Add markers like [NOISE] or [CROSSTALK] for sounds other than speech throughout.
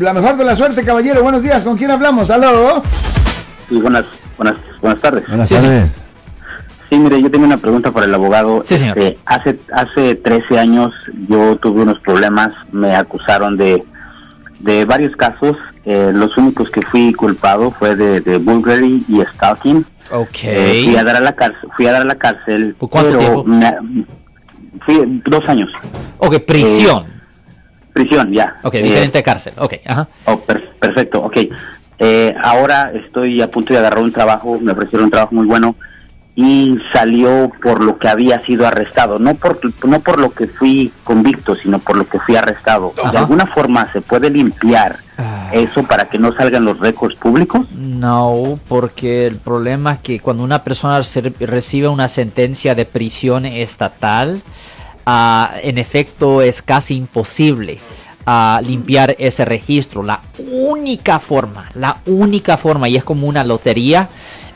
la mejor de la suerte, caballero. Buenos días. ¿Con quién hablamos? ¿Aló? Sí, buenas, buenas, buenas tardes. Buenas Sí, tardes. Sí, mire, yo tengo una pregunta para el abogado. Sí, señor. Este, hace, hace 13 años yo tuve unos problemas, me acusaron de, de varios casos. Eh, los únicos que fui culpado fue de, de Bulgari y stalking. Ok. Eh, fui a dar a la cárcel, fui a dar a la cárcel. ¿Por cuánto pero tiempo? me- fui dos años. ok, prisión. Prisión, ya. ok, Eh, diferente cárcel. Ok, ajá. Oh, per- perfecto, ok. Eh, ahora estoy a punto de agarrar un trabajo, me ofrecieron un trabajo muy bueno y salió por lo que había sido arrestado, no por, no por lo que fui convicto, sino por lo que fui arrestado. Ajá. ¿De alguna forma se puede limpiar Ah. eso para que no salgan los récords públicos? No, porque el problema es que cuando una persona recibe una sentencia de prisión estatal, ah, en efecto es casi imposible ah, limpiar ese registro. La única forma, la única forma, y es como una lotería,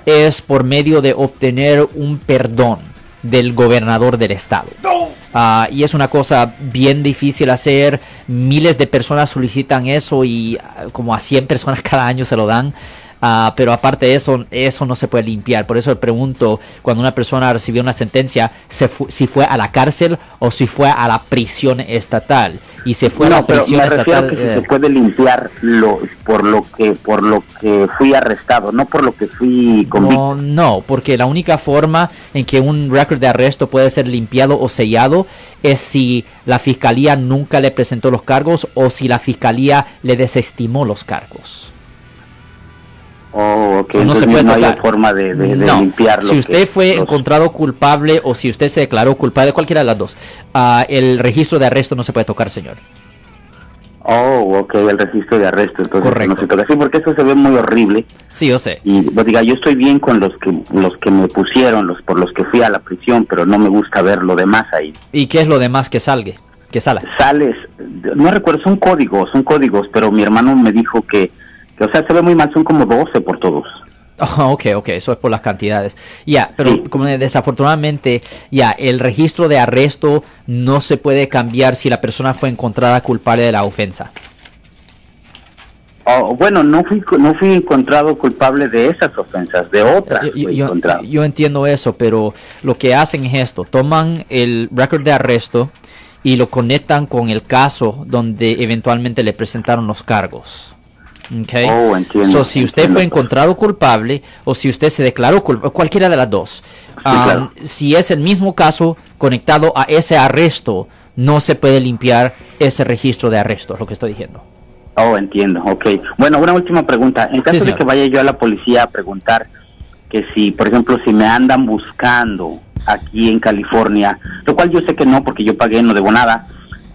es por medio de obtener un perdón del gobernador del estado. Ah, y es una cosa bien difícil hacer. Miles de personas solicitan eso y como a 100 personas [LAUGHS] cada año se lo dan. Ah, pero aparte de eso, eso no se puede limpiar. Por eso le pregunto, cuando una persona recibió una sentencia, se fu- si fue a la cárcel o si fue a la prisión estatal. Y se fue a la pero prisión me estatal. que si eh, se puede limpiar lo, por lo que por lo que fui arrestado, no por lo que fui convicto. No, no, porque la única forma en que un récord de arresto puede ser limpiado o sellado es si la fiscalía nunca le presentó los cargos o si la fiscalía le desestimó los cargos. Oh, ok, No se puede no hay forma de, de, de No, limpiar lo si usted fue los- encontrado culpable o si usted se declaró culpable, cualquiera de las dos, ah, el registro de arresto no se puede tocar, señor. Oh, ok, el registro de arresto, entonces Correcto. no se toca. Sí, porque eso se ve muy horrible. Sí, yo sé. Y pues, diga, yo estoy bien con los que los que me pusieron, los por los que fui a la prisión, pero no me gusta ver lo demás ahí. ¿Y qué es lo demás que salga? Que sala. Sales, no recuerdo, son códigos, son códigos, pero mi hermano me dijo que o sea, se ve muy mal, son como 12 por todos. Oh, [LAUGHS] ok, ok, eso es por las cantidades. Ya, pero Sí. como desafortunadamente, ya, el registro de arresto no se puede cambiar si la persona fue encontrada culpable de la ofensa. Oh, bueno, no fui no fui encontrado culpable de esas ofensas, de otras Yo, yo- yo- yo entiendo eso, pero lo que hacen es esto, toman el récord de arresto y lo conectan con el caso donde eventualmente le presentaron los cargos. Ok. Oh, entiendo, So, si usted entiendo. fue encontrado culpable o si usted se declaró culpable, cualquiera de las dos, claro. si es el mismo caso conectado a ese arresto, no se puede limpiar ese registro de arresto, es lo que estoy diciendo. Oh, entiendo, ok. Bueno, una última pregunta. En caso de que vaya yo a la policía a preguntar que si, por ejemplo, si me andan buscando aquí en California, lo cual yo sé que no porque yo pagué, no debo nada,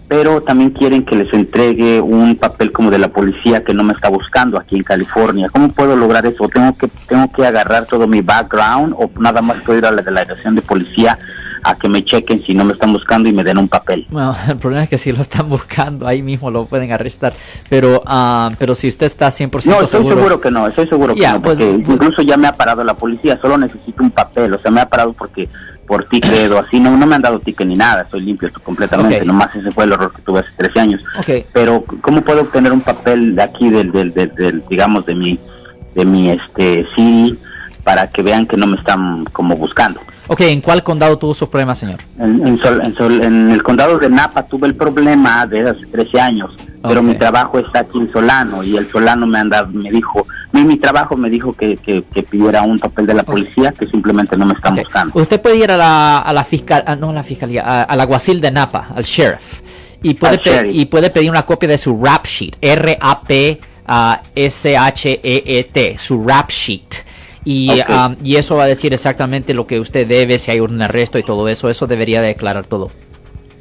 pero también quieren que les entregue un papel como de la policía que no me está buscando aquí en California. ¿Cómo puedo lograr eso? ¿Tengo que, tengo que agarrar todo mi background o nada más puedo ir a la delegación de policía a que me chequen si no me están buscando y me den un papel? Bueno, [LAUGHS] el problema es que si lo están buscando, ahí mismo lo pueden arrestar. Pero, ah, pero si usted está 100% No, estoy seguro, seguro que no, estoy seguro que no, pues, porque pues- incluso ya me ha parado la policía, solo necesito un papel, o sea, me ha parado porque por ticket o así, no, no me han dado ticket ni nada, estoy limpio completamente, nomás ese fue el error que tuve hace 13 años. Ok. Pero, ¿cómo puedo obtener un papel de aquí, del, del, del, del, digamos, de mi, de mi, este, CD, para que vean que no me están como buscando? Ok, ¿en cuál condado tuvo sus problemas, señor? En, en, Sol- en Sol- en el condado de Napa tuve el problema de hace 13 años, pero mi trabajo está aquí en Solano y el Solano me anda, me dijo, mi, mi trabajo me dijo que, que, que pidiera un papel de la policía que simplemente no me están buscando. Usted puede ir a la, a la fiscal, ah, no a la fiscalía, a- al alguacil de Napa, al sheriff, y puede, pe- y puede pedir una copia de su rap sheet, R-A-P-S-H-E-E-T, E su rap sheet. Y, ah, y eso va a decir exactamente lo que usted debe, si hay un arresto y todo eso. Eso debería de declarar todo.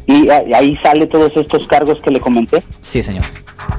Y a- ahí sale todos estos cargos que le comenté. Sí, señor.